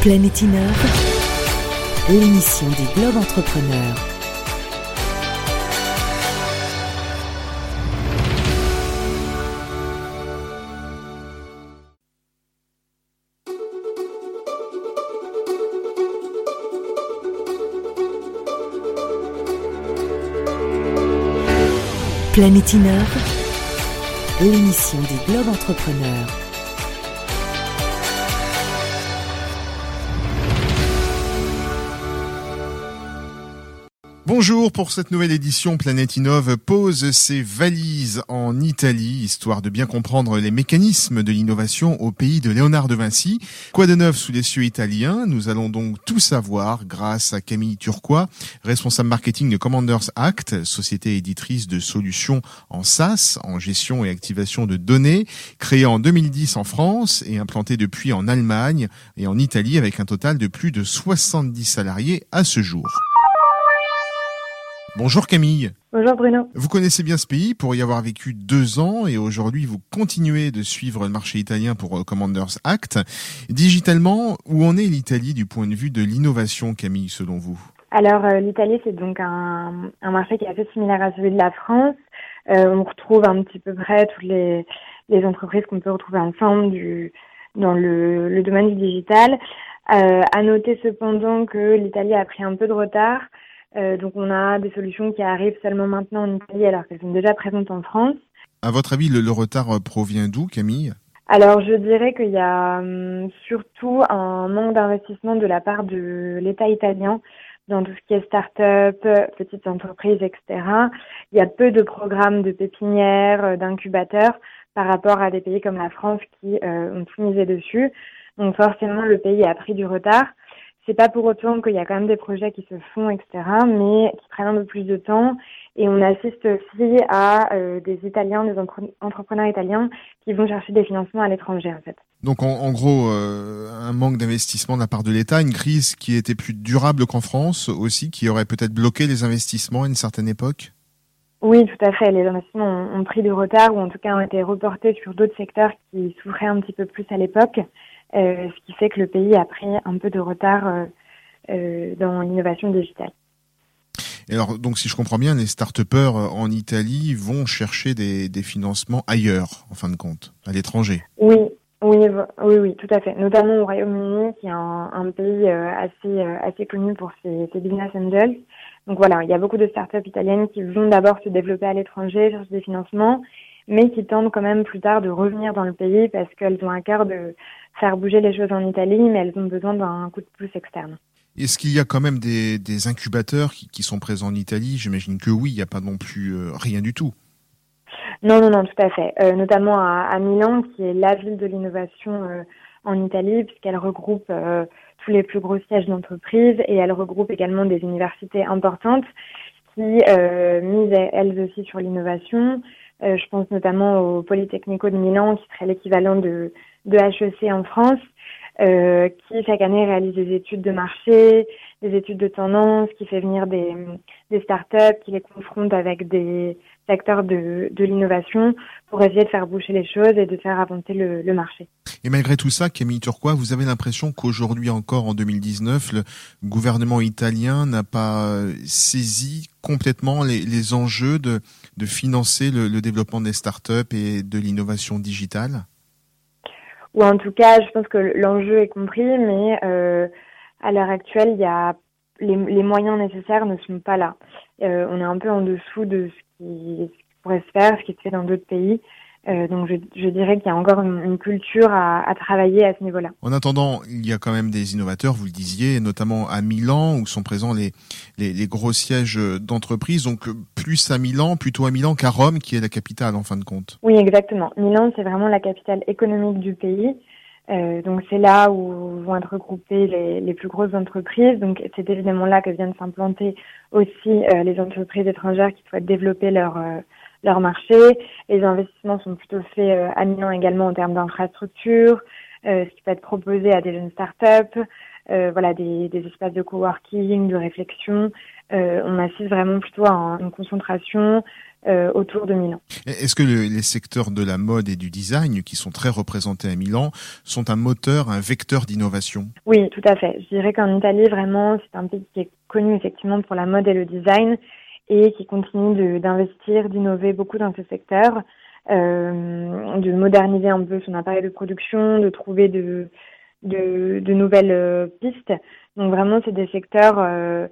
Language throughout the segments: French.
Planète Innove, l'émission des Globes Entrepreneurs. Planète Innove, l'émission des Globes Entrepreneurs. Bonjour pour cette nouvelle édition Planète Innove pose ses valises en Italie, histoire de bien comprendre les mécanismes de l'innovation au pays de Léonard de Vinci. Quoi de neuf sous les cieux italiens? Nous allons donc tout savoir grâce à Camille Turquois, responsable marketing de Commanders Act, société éditrice de solutions en SaaS, en gestion et activation de données, créée en 2010 en France et implantée depuis en Allemagne et en Italie avec un total de plus de 70 salariés à ce jour. Bonjour Camille. Bonjour Bruno. Vous connaissez bien ce pays pour y avoir vécu deux ans et aujourd'hui vous continuez de suivre le marché italien pour euh, Commanders Act. Digitalement, où en est l'Italie du point de vue de l'innovation Camille selon vous? Alors euh, l'Italie c'est donc un, marché qui est assez similaire à celui de la France. Euh, on retrouve un petit peu près toutes les, entreprises qu'on peut retrouver ensemble du, dans le, domaine du digital. à noter cependant que l'Italie a pris un peu de retard. Euh, donc on a des solutions qui arrivent seulement maintenant en Italie alors qu'elles sont déjà présentes en France. À votre avis, le, retard euh, provient d'où, Camille? Alors, je dirais qu'il y a hum, surtout un manque d'investissement de la part de l'État italien dans tout ce qui est start-up, petites entreprises, etc. Il y a peu de programmes de pépinières, euh, d'incubateurs par rapport à des pays comme la France qui ont tout misé dessus. Donc forcément, le pays a pris du retard. C'est pas pour autant qu'il y a quand même des projets qui se font, etc., mais qui prennent un peu plus de temps. Et on assiste aussi à euh, des Italiens, des entrepreneurs italiens qui vont chercher des financements à l'étranger, en fait. Donc, en, gros, euh, un manque d'investissement de la part de l'État, une crise qui était plus durable qu'en France aussi, qui aurait peut-être bloqué les investissements à une certaine époque? Oui, tout à fait. Les investissements ont, pris du retard ou en tout cas ont été reportés sur d'autres secteurs qui souffraient un petit peu plus à l'époque. Euh, ce qui fait que le pays a pris un peu de retard euh, euh, dans l'innovation digitale. Et alors, donc, si je comprends bien, les start-upers en Italie vont chercher des, des, financements ailleurs, en fin de compte, à l'étranger. Oui, oui, oui, oui, tout à fait. Notamment au Royaume-Uni, qui est un, un pays assez, assez connu pour ses, ses, business angels. Donc voilà, il y a beaucoup de start-up italiennes qui vont d'abord se développer à l'étranger, chercher des financements, mais qui tentent quand même plus tard de revenir dans le pays parce qu'elles ont un cœur de faire bouger les choses en Italie, mais elles ont besoin d'un coup de pouce externe. Est-ce qu'il y a quand même des, des incubateurs qui, qui, sont présents en Italie? J'imagine que oui, il n'y a pas non plus euh, rien du tout. Non, non, non, tout à fait. Euh, notamment à, à, Milan, qui est la ville de l'innovation euh, en Italie, puisqu'elle regroupe tous les plus gros sièges d'entreprise et elle regroupe également des universités importantes qui misent elles aussi sur l'innovation. Je pense notamment au Polytechnico de Milan, qui serait l'équivalent de de HEC en France, euh, qui chaque année réalise des études de marché, des études de tendance, qui fait venir des, des startups, qui les confronte avec des acteurs de, de l'innovation pour essayer de faire boucher les choses et de faire avancer le, le marché. Et malgré tout ça, Camille Turquois, vous avez l'impression qu'aujourd'hui encore, en 2019, le gouvernement italien n'a pas euh, saisi complètement les, les enjeux de, de financer le, le développement des startups et de l'innovation digitale? Ou en tout cas, je pense que l'enjeu est compris, mais euh, à l'heure actuelle, il y a les, les, moyens nécessaires ne sont pas là. Euh, on est un peu en dessous de ce qui, pourrait se faire, ce qui se fait dans d'autres pays. Euh, donc je, je dirais qu'il y a encore une, une culture à, à, travailler à ce niveau-là. En attendant, il y a quand même des innovateurs, vous le disiez, notamment à Milan où sont présents les, les, les gros sièges d'entreprise. Donc plus à Milan, plutôt à Milan qu'à Rome, qui est la capitale en fin de compte. Oui, exactement. Milan, c'est vraiment la capitale économique du pays. Euh, donc c'est là où vont être regroupées les, les plus grosses entreprises. Donc c'est évidemment là que viennent s'implanter aussi euh, les entreprises étrangères qui souhaitent développer leur euh, leur marché. Les investissements sont plutôt faits euh, à Milan également en termes d'infrastructures, euh, ce qui peut être proposé à des jeunes startups, euh, voilà, des, des, espaces de coworking, de réflexion. on assiste vraiment plutôt à une concentration euh, autour de Milan. Est-ce que les secteurs de la mode et du design, qui sont très représentés à Milan, sont un moteur, un vecteur d'innovation? Oui, tout à fait. Je dirais qu'en Italie, vraiment, c'est un pays qui est connu effectivement pour la mode et le design et qui continue d'investir, d'innover beaucoup dans ce secteur, euh, de moderniser un peu son appareil de production, de trouver de, de, de nouvelles euh, pistes. Donc vraiment, c'est des secteurs euh,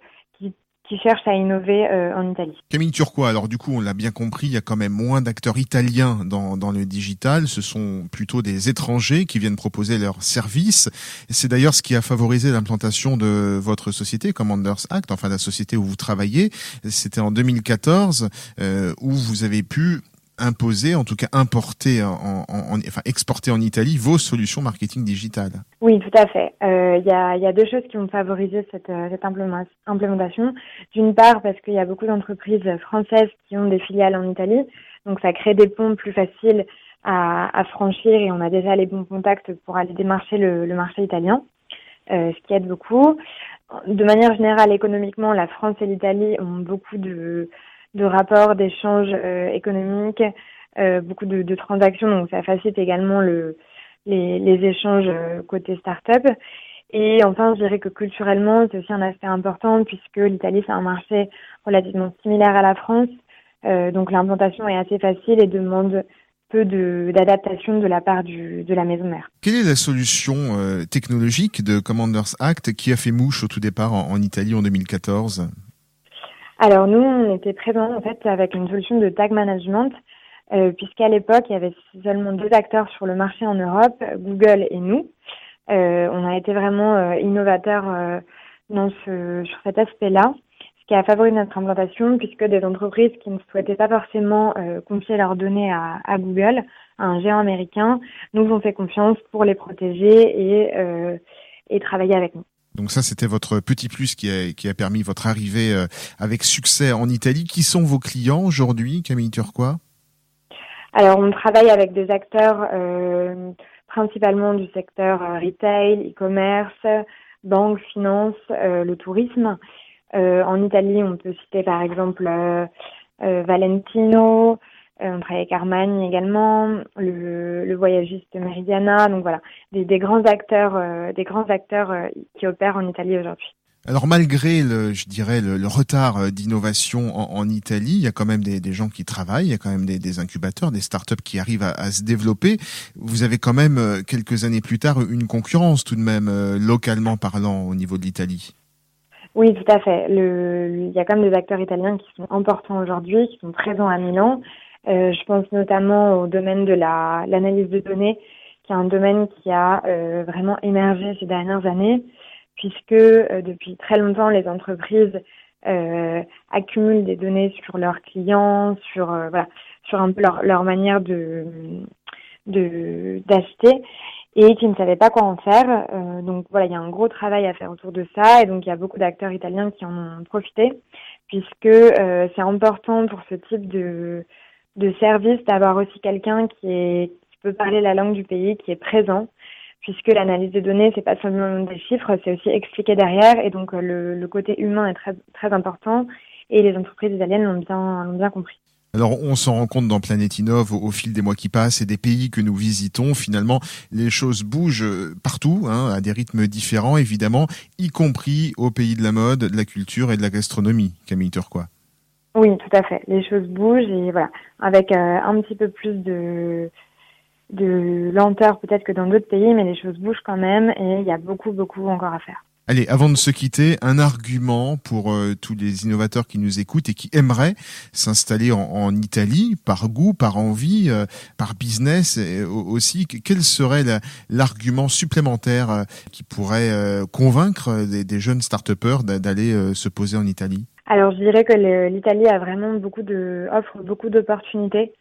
qui cherchent à innover euh, en Italie. Camille Turquois, alors du coup, on l'a bien compris, il y a quand même moins d'acteurs italiens dans, dans le digital. Ce sont plutôt des étrangers qui viennent proposer leurs services. C'est d'ailleurs ce qui a favorisé l'implantation de votre société, Commanders Act, enfin la société où vous travaillez. C'était en 2014 euh, où vous avez pu imposer, en tout cas importer, en, enfin exporter en Italie vos solutions marketing digital. Oui, tout à fait. Il euh, y, a, y, a, deux choses qui ont favorisé cette, euh, cette implémentation. D'une part, parce qu'il y a beaucoup d'entreprises françaises qui ont des filiales en Italie, donc ça crée des ponts plus faciles à, franchir et on a déjà les bons contacts pour aller démarcher le, le marché italien, euh, ce qui aide beaucoup. De manière générale, économiquement, la France et l'Italie ont beaucoup de de rapports, d'échanges euh, économiques, euh, beaucoup de, transactions, donc ça facilite également le, les, échanges euh, côté start-up. Et enfin, je dirais que culturellement, c'est aussi un aspect important puisque l'Italie, c'est un marché relativement similaire à la France. Donc l'implantation est assez facile et demande peu d'adaptation de, la part du, de la maison mère. Quelle est la solution technologique de Commanders Act qui a fait mouche au tout départ en, en Italie en 2014 alors nous, on était présents en fait avec une solution de tag management, euh, puisqu'à l'époque, il y avait seulement deux acteurs sur le marché en Europe, Google et nous. Euh, on a été vraiment euh, innovateurs euh, dans ce, sur cet aspect-là, ce qui a favorisé notre implantation, puisque des entreprises qui ne souhaitaient pas forcément euh, confier leurs données à, à, Google, à un géant américain, nous ont fait confiance pour les protéger et, et travailler avec nous. Donc ça, c'était votre petit plus qui a, permis votre arrivée euh, avec succès en Italie. Qui sont vos clients aujourd'hui, Camille Turquois? Alors, on travaille avec des acteurs euh, principalement du secteur euh, retail, e-commerce, banque, finance, le tourisme. En Italie, on peut citer par exemple Valentino, on travaille avec Armani également, le, le voyagiste Meridiana, donc voilà, des, des grands acteurs, euh, des grands acteurs euh, qui opèrent en Italie aujourd'hui. Alors malgré le, je dirais le, le retard d'innovation en, en, Italie, il y a quand même des, des, gens qui travaillent, il y a quand même des, des incubateurs, des startups qui arrivent à, à, se développer. Vous avez quand même quelques années plus tard une concurrence tout de même localement parlant au niveau de l'Italie. Oui, tout à fait. Le, il y a quand même des acteurs italiens qui sont importants aujourd'hui, qui sont présents à Milan. Euh, je pense notamment au domaine de la l'analyse de données, qui est un domaine qui a euh, vraiment émergé ces dernières années, puisque euh, depuis très longtemps, les entreprises euh, accumulent des données sur leurs clients, sur voilà, sur un peu leur, leur manière de de d'acheter et qui ne savaient pas quoi en faire. Euh, donc voilà, il y a un gros travail à faire autour de ça et donc il y a beaucoup d'acteurs italiens qui en ont profité puisque euh, c'est important pour ce type de de service d'avoir aussi quelqu'un qui qui peut parler la langue du pays, qui est présent, puisque l'analyse des données c'est pas seulement des chiffres, c'est aussi expliqué derrière et donc le, le côté humain est très très important et les entreprises italiennes l'ont bien l'ont bien compris. Alors, on s'en rend compte dans Planète Innov au, fil des mois qui passent et des pays que nous visitons. Finalement, les choses bougent partout, hein, à des rythmes différents, évidemment, y compris au pays de la mode, de la culture et de la gastronomie. Camille Turquois. Oui, tout à fait. Les choses bougent et voilà, avec euh, un petit peu plus de de lenteur peut-être que dans d'autres pays, mais les choses bougent quand même et il y a beaucoup, beaucoup encore à faire. Allez, avant de se quitter, un argument pour euh, tous les innovateurs qui nous écoutent et qui aimeraient s'installer en, Italie par goût, par envie, euh, par business et, aussi. Quel serait l'argument supplémentaire euh, qui pourrait convaincre des, des jeunes start-upers d'aller se poser en Italie? Alors je dirais que l'Italie a vraiment beaucoup de offre beaucoup d'opportunités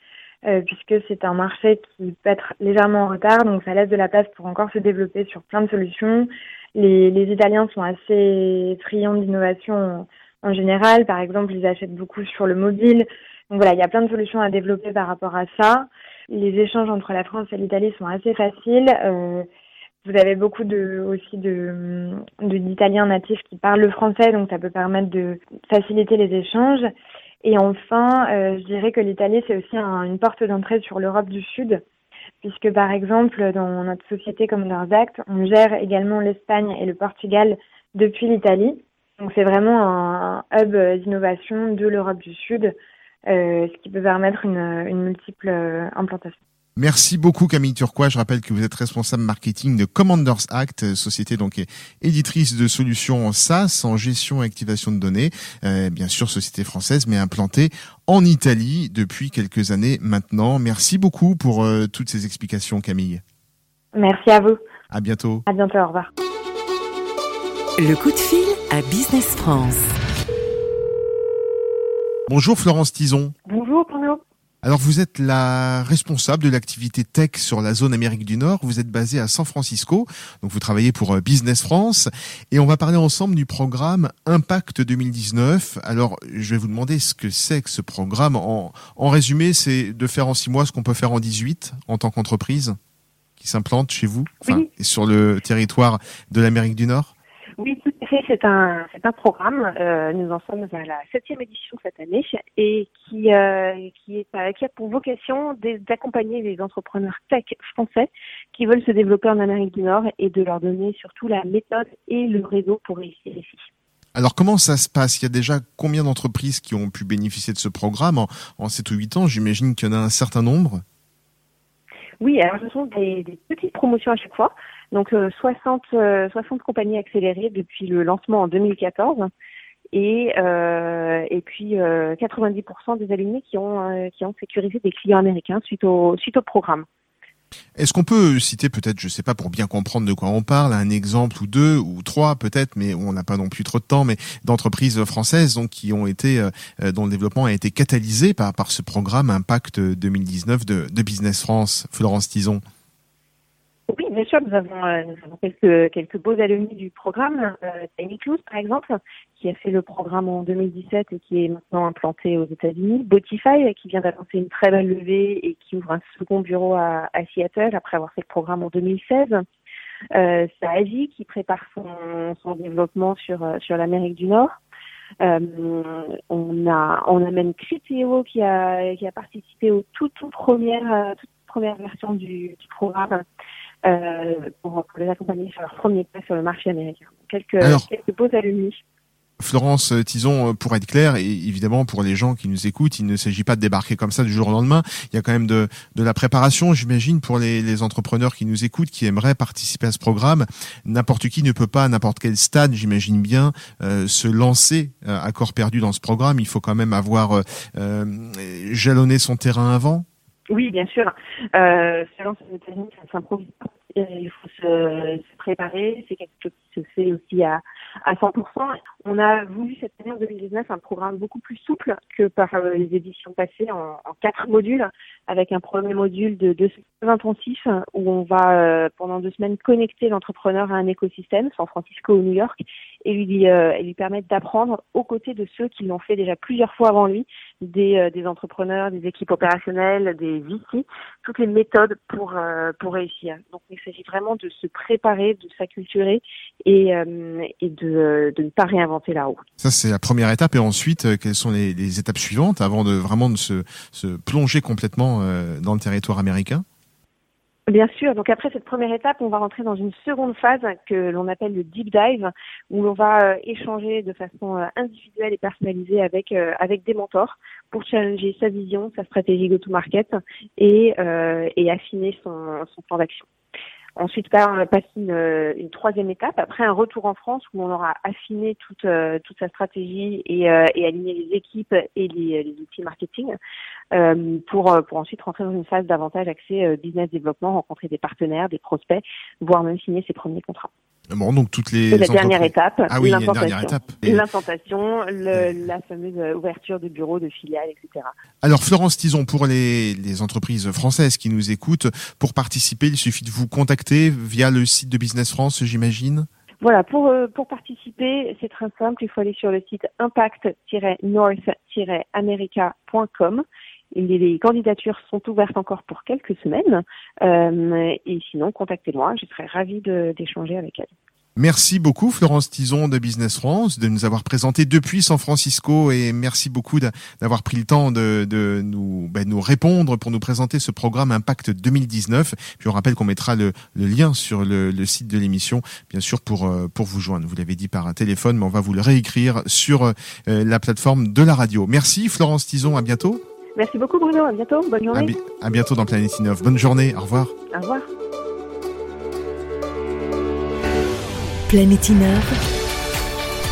euh, puisque c'est un marché qui peut être légèrement en retard, donc ça laisse de la place pour encore se développer sur plein de solutions. Les, les Italiens sont assez friands d'innovation en, général, par exemple ils achètent beaucoup sur le mobile. Donc voilà, il y a plein de solutions à développer par rapport à ça. Les échanges entre la France et l'Italie sont assez faciles. Euh, vous avez beaucoup de aussi de d'Italiens natifs qui parlent le français, donc ça peut permettre de faciliter les échanges. Et enfin, je dirais que l'Italie, c'est aussi une porte d'entrée sur l'Europe du Sud, puisque par exemple, dans notre société comme leurs actes, on gère également l'Espagne et le Portugal depuis l'Italie. Donc c'est vraiment un, hub d'innovation de l'Europe du Sud, euh, ce qui peut permettre une, multiple euh, implantation. Merci beaucoup Camille Turquois. Je rappelle que vous êtes responsable marketing de Commanders Act, société donc éditrice de solutions SaaS en gestion et activation de données. Euh, bien sûr, société française, mais implantée en Italie depuis quelques années maintenant. Merci beaucoup pour euh, toutes ces explications, Camille. Merci à vous. À bientôt. À bientôt. Au revoir. Le coup de fil à Business France. Bonjour Florence Tison. Bonjour Bruno. Alors vous êtes la responsable de l'activité tech sur la zone Amérique du Nord. Vous êtes basée à San Francisco, donc vous travaillez pour euh, Business France et on va parler ensemble du programme Impact 2019. Alors je vais vous demander ce que c'est que ce programme. En, en résumé, c'est de faire en six mois ce qu'on peut faire en 18 en tant qu'entreprise qui s'implante chez vous, enfin, sur le territoire de l'Amérique du Nord. C'est un, c'est un programme. Euh, nous en sommes à la septième édition cette année et qui, euh, qui, est, euh, qui a pour vocation d'accompagner les entrepreneurs tech français qui veulent se développer en Amérique du Nord et de leur donner surtout la méthode et le réseau pour réussir ici. Alors comment ça se passe? Il y a déjà combien d'entreprises qui ont pu bénéficier de ce programme? En, en 7 ou 8 ans J'imagine qu'il y en a un certain nombre? Oui, alors ce sont des, des petites promotions à chaque fois. Donc 60, euh, 60 euh, compagnies accélérées depuis le lancement en 2014 et, euh, et puis 90% des alumni qui ont, qui ont sécurisé des clients américains suite au, suite au programme. Est-ce qu'on peut citer peut-être, je sais pas, pour bien comprendre de quoi on parle, un exemple ou deux ou trois peut-être, mais on n'a pas non plus trop de temps, mais d'entreprises françaises donc qui ont été, dont le développement a été catalysé par par ce programme Impact 2019 de, de Business France, Florence Tison? Oui, bien sûr, nous avons, euh, nous avons quelques, quelques beaux alumni du programme. Euh, Tiny par exemple, qui a fait le programme en 2017 et qui est maintenant implanté aux États-Unis. Botify, qui vient d'annoncer une très belle levée et qui ouvre un second bureau à, à Seattle après avoir fait le programme en 2016. Euh, qui prépare son, son développement sur, euh, sur l'Amérique du Nord. Euh, on a on a même Criteo qui a qui a participé aux toutes tout premières euh, toute première version du, du programme euh, pour, les accompagner sur leur premier pas sur le marché américain. Quelques, quelques beaux alumni. Florence Tison, pour être clair, et évidemment pour les gens qui nous écoutent, il ne s'agit pas de débarquer comme ça du jour au lendemain. Il y a quand même de, de la préparation, j'imagine, pour les, les, entrepreneurs qui nous écoutent, qui aimeraient participer à ce programme. N'importe qui ne peut pas, à n'importe quel stade, j'imagine bien, euh, se lancer euh, à corps perdu dans ce programme. Il faut quand même avoir euh, jalonné son terrain avant. Oui, bien sûr. Euh, ces États-Unis, ça s'improvise Il faut se, préparer. C'est quelque chose qui se fait aussi à, à 100%. On a voulu cette année en 2019 un programme beaucoup plus souple que par euh, les éditions passées en, quatre modules, avec un premier module de deux semaines intensifs où on va euh, pendant deux semaines connecter l'entrepreneur à un écosystème, San Francisco ou New York, euh, et lui permettre d'apprendre aux côtés de ceux qui l'ont fait déjà plusieurs fois avant lui, des, des entrepreneurs, des équipes opérationnelles, des VC, toutes les méthodes pour pour réussir. Donc il s'agit vraiment de se préparer, de s'acculturer et, et de de, ne pas réinventer la roue. Ça, c'est la première étape. Et ensuite, euh, quelles sont les, étapes suivantes avant de vraiment de se, plonger complètement euh, dans le territoire américain? Bien sûr. Donc après cette première étape, on va rentrer dans une seconde phase que l'on appelle le deep dive, où l'on va euh, échanger de façon individuelle et personnalisée avec avec des mentors pour challenger sa vision, sa stratégie go-to-market et, et affiner son, son plan d'action. Ensuite, on passe une, euh, une, troisième étape, après un retour en France où on aura affiné toute, euh, toute sa stratégie et, euh, et, aligné les équipes et les, outils marketing pour, pour ensuite rentrer dans une phase davantage axée business développement, rencontrer des partenaires, des prospects, voire même signer ses premiers contrats. Bon, donc toutes les. la dernière étape. Ah oui, étape. L'implantation, la fameuse ouverture de bureaux, de filiales, etc. Alors, Florence Tison, pour les, les entreprises françaises qui nous écoutent, pour participer, il suffit de vous contacter via le site de Business France, j'imagine voilà, pour, euh, pour participer, c'est très simple. Il faut aller sur le site impact-north-america.com. Les candidatures sont ouvertes encore pour quelques semaines. Euh, et sinon, contactez-moi. Je serai ravie d'échanger avec elle. Merci beaucoup Florence Tison de Business France de nous avoir présenté depuis San Francisco et merci beaucoup d'avoir pris le temps de, nous, ben, nous répondre pour nous présenter ce programme Impact 2019. Puis on rappelle qu'on mettra le, lien sur le, site de l'émission, bien sûr pour euh, pour vous joindre. Vous l'avez dit par un téléphone, mais on va vous le réécrire sur euh, la plateforme de la radio. Merci Florence Tison, à bientôt. Merci beaucoup Bruno, à bientôt, bonne journée. À, bientôt dans Planète Innov. Bonne journée, au revoir. Au revoir. Planète Innov,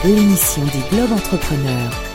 l'émission des Globes Entrepreneurs.